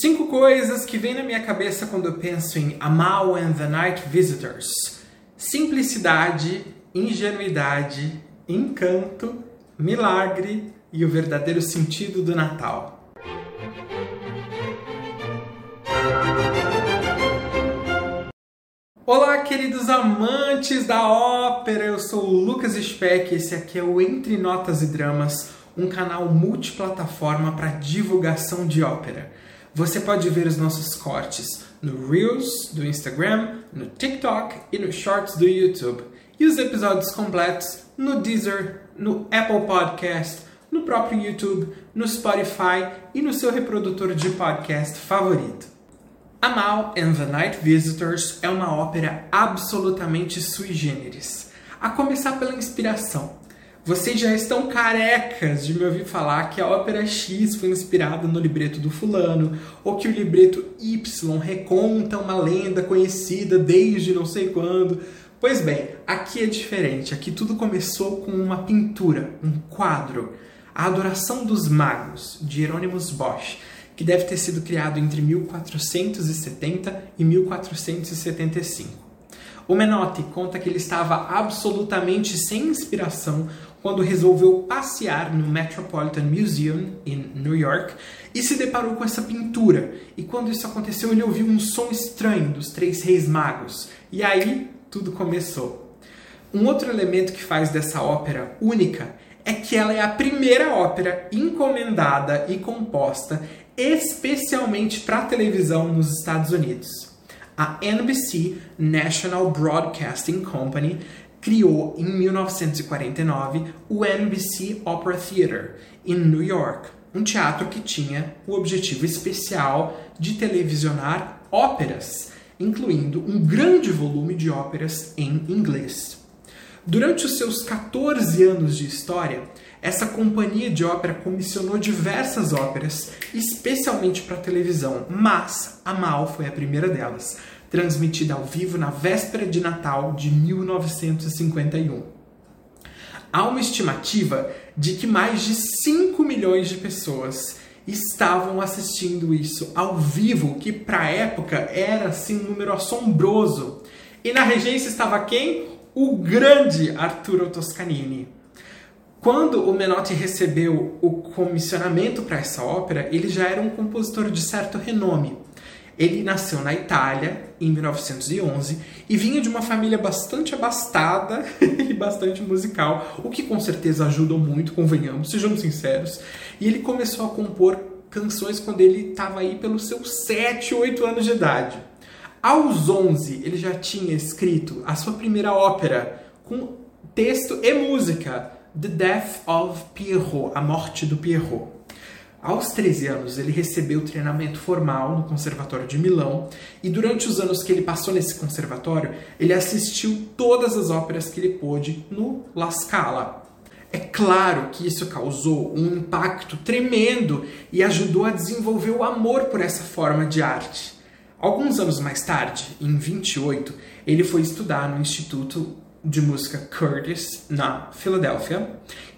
Cinco coisas que vêm na minha cabeça quando eu penso em Amal and the Night Visitors: simplicidade, ingenuidade, encanto, milagre e o verdadeiro sentido do Natal. Olá, queridos amantes da ópera! Eu sou o Lucas Speck e esse aqui é o Entre Notas e Dramas, um canal multiplataforma para divulgação de ópera. Você pode ver os nossos cortes no Reels do Instagram, no TikTok e no Shorts do YouTube. E os episódios completos no Deezer, no Apple Podcast, no próprio YouTube, no Spotify e no seu reprodutor de podcast favorito. Amal and the Night Visitors é uma ópera absolutamente sui generis. A começar pela inspiração. Vocês já estão carecas de me ouvir falar que a ópera X foi inspirada no libreto do fulano, ou que o libreto Y reconta uma lenda conhecida desde não sei quando. Pois bem, aqui é diferente. Aqui tudo começou com uma pintura, um quadro, A Adoração dos Magos, de Hieronymus Bosch, que deve ter sido criado entre 1470 e 1475. O Menotti conta que ele estava absolutamente sem inspiração quando resolveu passear no Metropolitan Museum em New York e se deparou com essa pintura. E quando isso aconteceu, ele ouviu um som estranho dos três reis magos. E aí tudo começou. Um outro elemento que faz dessa ópera única é que ela é a primeira ópera encomendada e composta especialmente para televisão nos Estados Unidos a NBC National Broadcasting Company criou em 1949 o NBC Opera Theater em New York, um teatro que tinha o objetivo especial de televisionar óperas, incluindo um grande volume de óperas em inglês. Durante os seus 14 anos de história, essa companhia de ópera comissionou diversas óperas, especialmente para televisão, mas a Mal foi a primeira delas, transmitida ao vivo na véspera de Natal de 1951. Há uma estimativa de que mais de 5 milhões de pessoas estavam assistindo isso ao vivo, que para época era assim um número assombroso. E na regência estava quem? O grande Arturo Toscanini. Quando o Menotti recebeu o comissionamento para essa ópera, ele já era um compositor de certo renome. Ele nasceu na Itália em 1911 e vinha de uma família bastante abastada e bastante musical, o que com certeza ajudou muito, convenhamos, sejamos sinceros. E ele começou a compor canções quando ele estava aí pelos seus 7, 8 anos de idade. Aos 11, ele já tinha escrito a sua primeira ópera com texto e música, The Death of Pierrot, A Morte do Pierrot. Aos 13 anos, ele recebeu treinamento formal no Conservatório de Milão e durante os anos que ele passou nesse conservatório, ele assistiu todas as óperas que ele pôde no La Scala. É claro que isso causou um impacto tremendo e ajudou a desenvolver o amor por essa forma de arte. Alguns anos mais tarde, em 28, ele foi estudar no Instituto de música Curtis, na Filadélfia,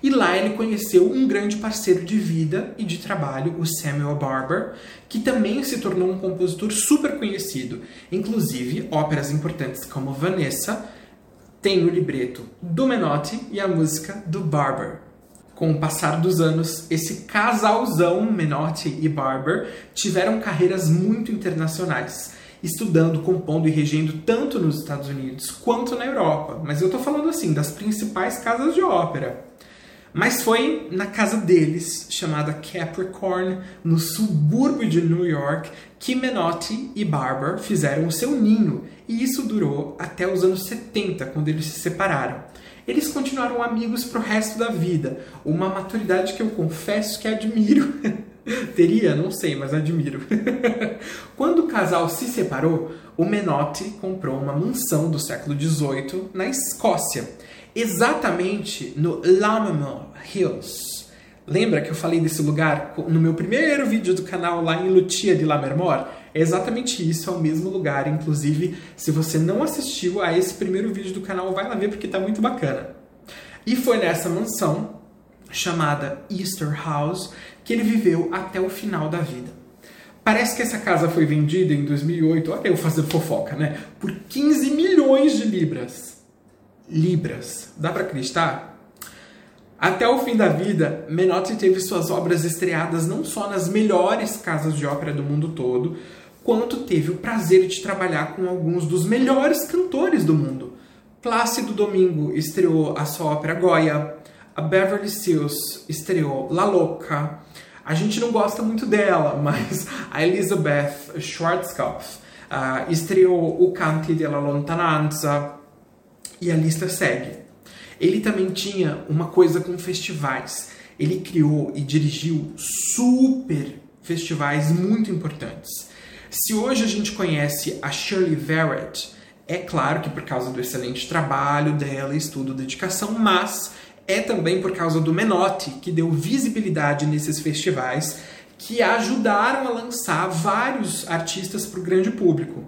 e lá ele conheceu um grande parceiro de vida e de trabalho, o Samuel Barber, que também se tornou um compositor super conhecido. Inclusive, óperas importantes como Vanessa tem o libreto do Menotti e a música do Barber. Com o passar dos anos, esse casalzão, Menotti e Barber, tiveram carreiras muito internacionais estudando, compondo e regendo tanto nos Estados Unidos quanto na Europa. Mas eu estou falando assim das principais casas de ópera. Mas foi na casa deles, chamada Capricorn, no subúrbio de New York, que Menotti e Barber fizeram o seu ninho, e isso durou até os anos 70, quando eles se separaram. Eles continuaram amigos pro resto da vida, uma maturidade que eu confesso que admiro. Teria? Não sei, mas admiro. Quando o casal se separou, o Menotti comprou uma mansão do século XVIII na Escócia, exatamente no Lammermoor Hills. Lembra que eu falei desse lugar no meu primeiro vídeo do canal lá em Lutia de Lammermoor? É exatamente isso, é o mesmo lugar. Inclusive, se você não assistiu a esse primeiro vídeo do canal, vai lá ver porque tá muito bacana. E foi nessa mansão chamada Easter House que ele viveu até o final da vida. Parece que essa casa foi vendida em 2008, olha eu fazendo fofoca, né? Por 15 milhões de libras. Libras. Dá para acreditar? Até o fim da vida, Menotti teve suas obras estreadas não só nas melhores casas de ópera do mundo todo, quanto teve o prazer de trabalhar com alguns dos melhores cantores do mundo. Plácido Domingo estreou a sua ópera Goya, a Beverly Sills estreou La Louca, a gente não gosta muito dela, mas a Elizabeth Schwarzkopf uh, estreou o Canti della Lontananza e a lista segue. Ele também tinha uma coisa com festivais. Ele criou e dirigiu super festivais muito importantes. Se hoje a gente conhece a Shirley Verrett, é claro que por causa do excelente trabalho dela, estudo, dedicação, mas é também por causa do Menotti, que deu visibilidade nesses festivais, que ajudaram a lançar vários artistas para o grande público.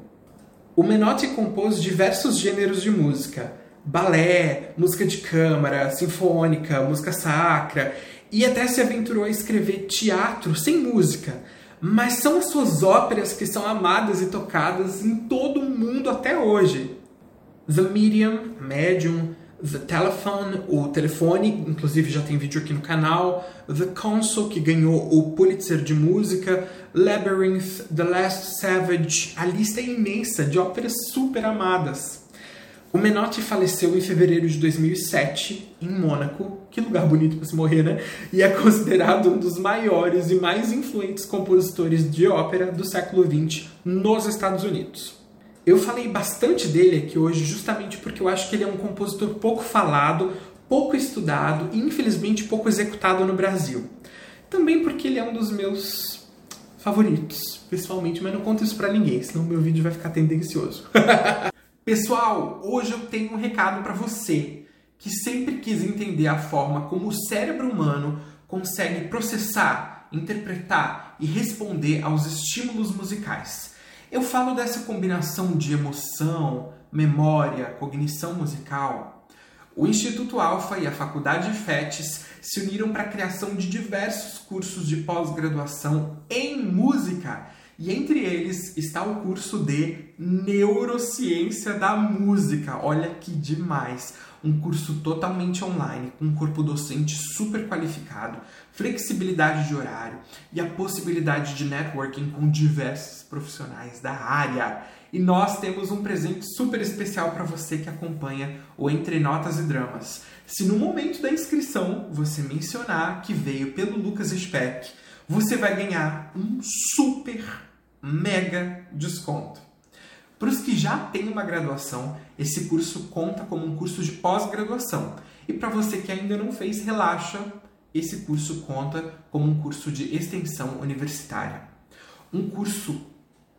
O Menotti compôs diversos gêneros de música, balé, música de câmara, sinfônica, música sacra, e até se aventurou a escrever teatro sem música. Mas são as suas óperas que são amadas e tocadas em todo o mundo até hoje. The Medium, Medium, The Telephone, o telefone, inclusive já tem vídeo aqui no canal, The Console, que ganhou o Pulitzer de música, Labyrinth, The Last Savage, a lista é imensa de óperas super amadas. O Menotti faleceu em fevereiro de 2007 em Mônaco, que lugar bonito para se morrer, né? E é considerado um dos maiores e mais influentes compositores de ópera do século XX nos Estados Unidos. Eu falei bastante dele aqui hoje justamente porque eu acho que ele é um compositor pouco falado, pouco estudado e infelizmente pouco executado no Brasil. Também porque ele é um dos meus favoritos, pessoalmente, mas não conto isso para ninguém, senão meu vídeo vai ficar tendencioso. Pessoal, hoje eu tenho um recado para você que sempre quis entender a forma como o cérebro humano consegue processar, interpretar e responder aos estímulos musicais. Eu falo dessa combinação de emoção, memória, cognição musical. O Instituto Alfa e a Faculdade FETES se uniram para a criação de diversos cursos de pós-graduação em música, e entre eles está o curso de Neurociência da Música. Olha que demais! um curso totalmente online, com um corpo docente super qualificado, flexibilidade de horário e a possibilidade de networking com diversos profissionais da área. E nós temos um presente super especial para você que acompanha o Entre Notas e Dramas. Se no momento da inscrição você mencionar que veio pelo Lucas Speck, você vai ganhar um super mega desconto. Para os que já têm uma graduação, esse curso conta como um curso de pós-graduação. E para você que ainda não fez, relaxa, esse curso conta como um curso de extensão universitária. Um curso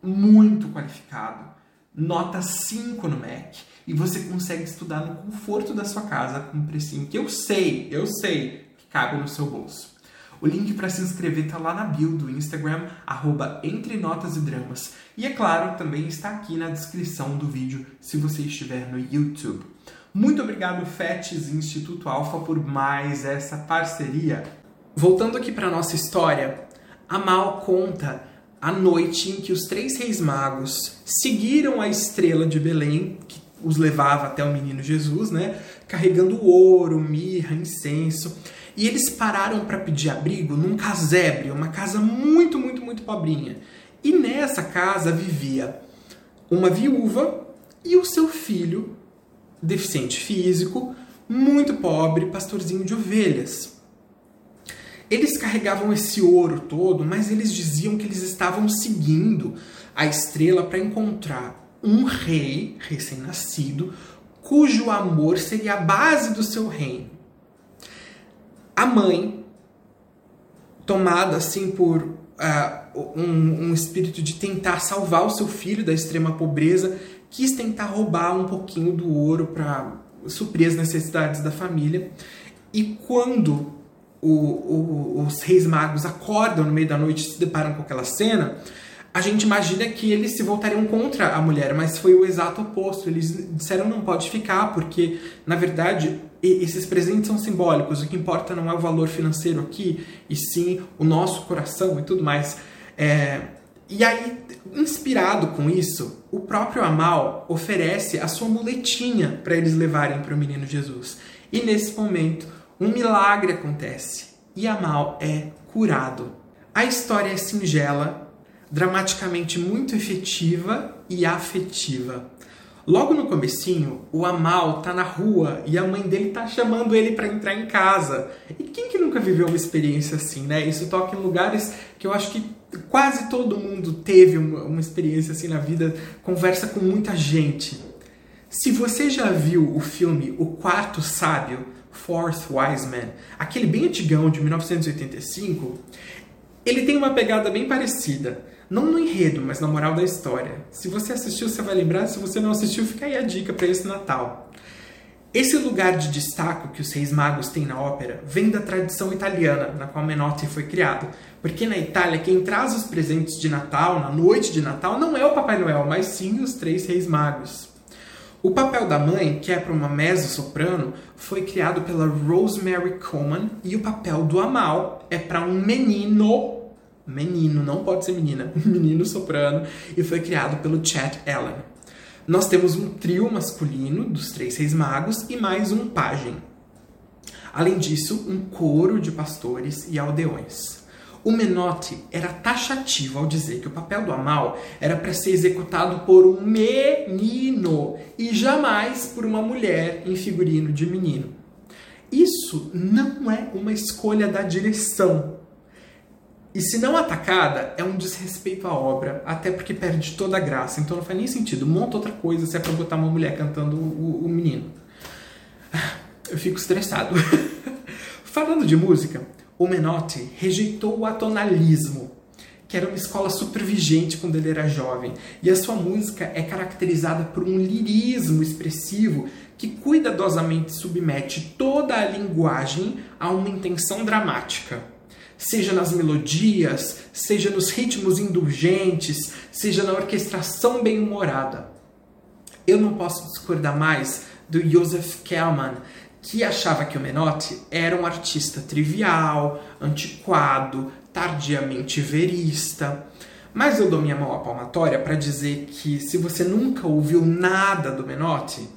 muito qualificado, nota 5 no MEC, e você consegue estudar no conforto da sua casa com um precinho que eu sei, eu sei que cabe no seu bolso. O link para se inscrever está lá na bio do Instagram, arroba Entre Notas e Dramas. E é claro, também está aqui na descrição do vídeo se você estiver no YouTube. Muito obrigado, FETES e Instituto Alfa, por mais essa parceria. Voltando aqui para nossa história, a Mal conta a noite em que os três reis magos seguiram a estrela de Belém, que os levava até o menino Jesus, né? Carregando ouro, mirra, incenso. E eles pararam para pedir abrigo num casebre, uma casa muito, muito, muito pobrinha. E nessa casa vivia uma viúva e o seu filho, deficiente físico, muito pobre, pastorzinho de ovelhas. Eles carregavam esse ouro todo, mas eles diziam que eles estavam seguindo a estrela para encontrar um rei recém-nascido, cujo amor seria a base do seu reino a mãe, tomada assim por uh, um, um espírito de tentar salvar o seu filho da extrema pobreza, quis tentar roubar um pouquinho do ouro para suprir as necessidades da família. E quando o, o, os reis magos acordam no meio da noite e se deparam com aquela cena, a gente imagina que eles se voltariam contra a mulher, mas foi o exato oposto. Eles disseram não pode ficar, porque na verdade esses presentes são simbólicos. O que importa não é o valor financeiro aqui, e sim o nosso coração e tudo mais. É, E aí, inspirado com isso, o próprio Amal oferece a sua muletinha para eles levarem para o menino Jesus. E nesse momento, um milagre acontece e Amal é curado. A história é singela, dramaticamente muito efetiva e afetiva. Logo no comecinho, o Amal tá na rua e a mãe dele tá chamando ele para entrar em casa. E quem que nunca viveu uma experiência assim, né? Isso toca em lugares que eu acho que quase todo mundo teve uma, experiência assim na vida, conversa com muita gente. Se você já viu o filme O Quarto Sábio, Fourth Wise Man, aquele bem antigão de 1985, ele tem uma pegada bem parecida. Não no enredo, mas na moral da história. Se você assistiu, você vai lembrar. Se você não assistiu, fica aí a dica para esse Natal. Esse lugar de destaque que os Reis Magos têm na ópera vem da tradição italiana, na qual Menotti foi criado. Porque na Itália, quem traz os presentes de Natal, na noite de Natal, não é o Papai Noel, mas sim os três Reis Magos. O papel da mãe, que é para uma mezzo-soprano, foi criado pela Rosemary Coleman e o papel do Amal é para um menino menino, não pode ser menina, um menino soprano, e foi criado pelo Chet Allen. Nós temos um trio masculino dos três reis magos e mais um pajem. Além disso, um coro de pastores e aldeões. O Menotti era taxativo ao dizer que o papel do Amal era para ser executado por um menino e jamais por uma mulher em figurino de menino. Isso não é uma escolha da direção, e se não atacada, é um desrespeito à obra, até porque perde toda a graça. Então não faz nem sentido. Monta outra coisa se é pra botar uma mulher cantando o, o menino. Eu fico estressado. Falando de música, o Menotti rejeitou o atonalismo, que era uma escola super vigente quando ele era jovem. E a sua música é caracterizada por um lirismo expressivo que cuidadosamente submete toda a linguagem a uma intenção dramática seja nas melodias, seja nos ritmos indulgentes, seja na orquestração bem-humorada. Eu não posso discordar mais do Joseph Kellman, que achava que o Menotti era um artista trivial, antiquado, tardiamente verista. Mas eu dou minha mão à palmatória para dizer que se você nunca ouviu nada do Menotti,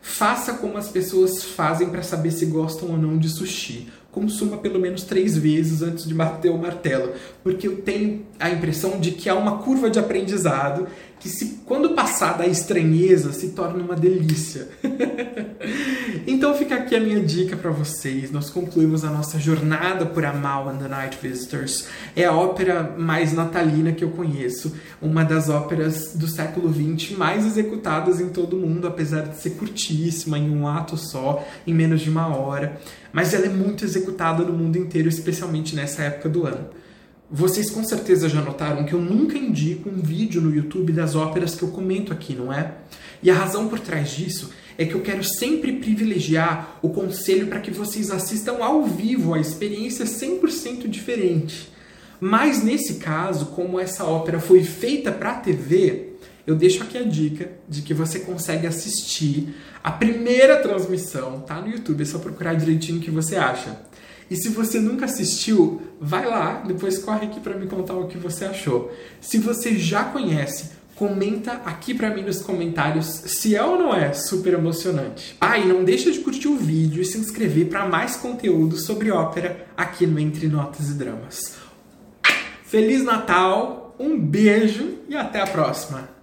faça como as pessoas fazem para saber se gostam ou não de sushi consuma pelo menos três vezes antes de bater o martelo, porque eu tenho a impressão de que há uma curva de aprendizado que se quando passar da estranheza se torna uma delícia. então fica aqui a minha dica para vocês. Nós concluímos a nossa jornada por Amal and the Night Visitors. É a ópera mais natalina que eu conheço, uma das óperas do século XX mais executadas em todo o mundo, apesar de ser curtíssima, em um ato só, em menos de uma hora. Mas ela é muito executada no mundo inteiro, especialmente nessa época do ano. Vocês com certeza já notaram que eu nunca indico um vídeo no YouTube das óperas que eu comento aqui, não é? E a razão por trás disso é que eu quero sempre privilegiar o conselho para que vocês assistam ao vivo a experiência 100% diferente. Mas nesse caso, como essa ópera foi feita para a TV, eu deixo aqui a dica de que você consegue assistir a primeira transmissão, tá no YouTube, é só procurar direitinho o que você acha. E se você nunca assistiu, vai lá, depois corre aqui para me contar o que você achou. Se você já conhece, comenta aqui para mim nos comentários se é ou não é super emocionante. Ah, e não deixa de curtir o vídeo e se inscrever para mais conteúdo sobre ópera aqui no Entre Notas e Dramas. Feliz Natal, um beijo e até a próxima!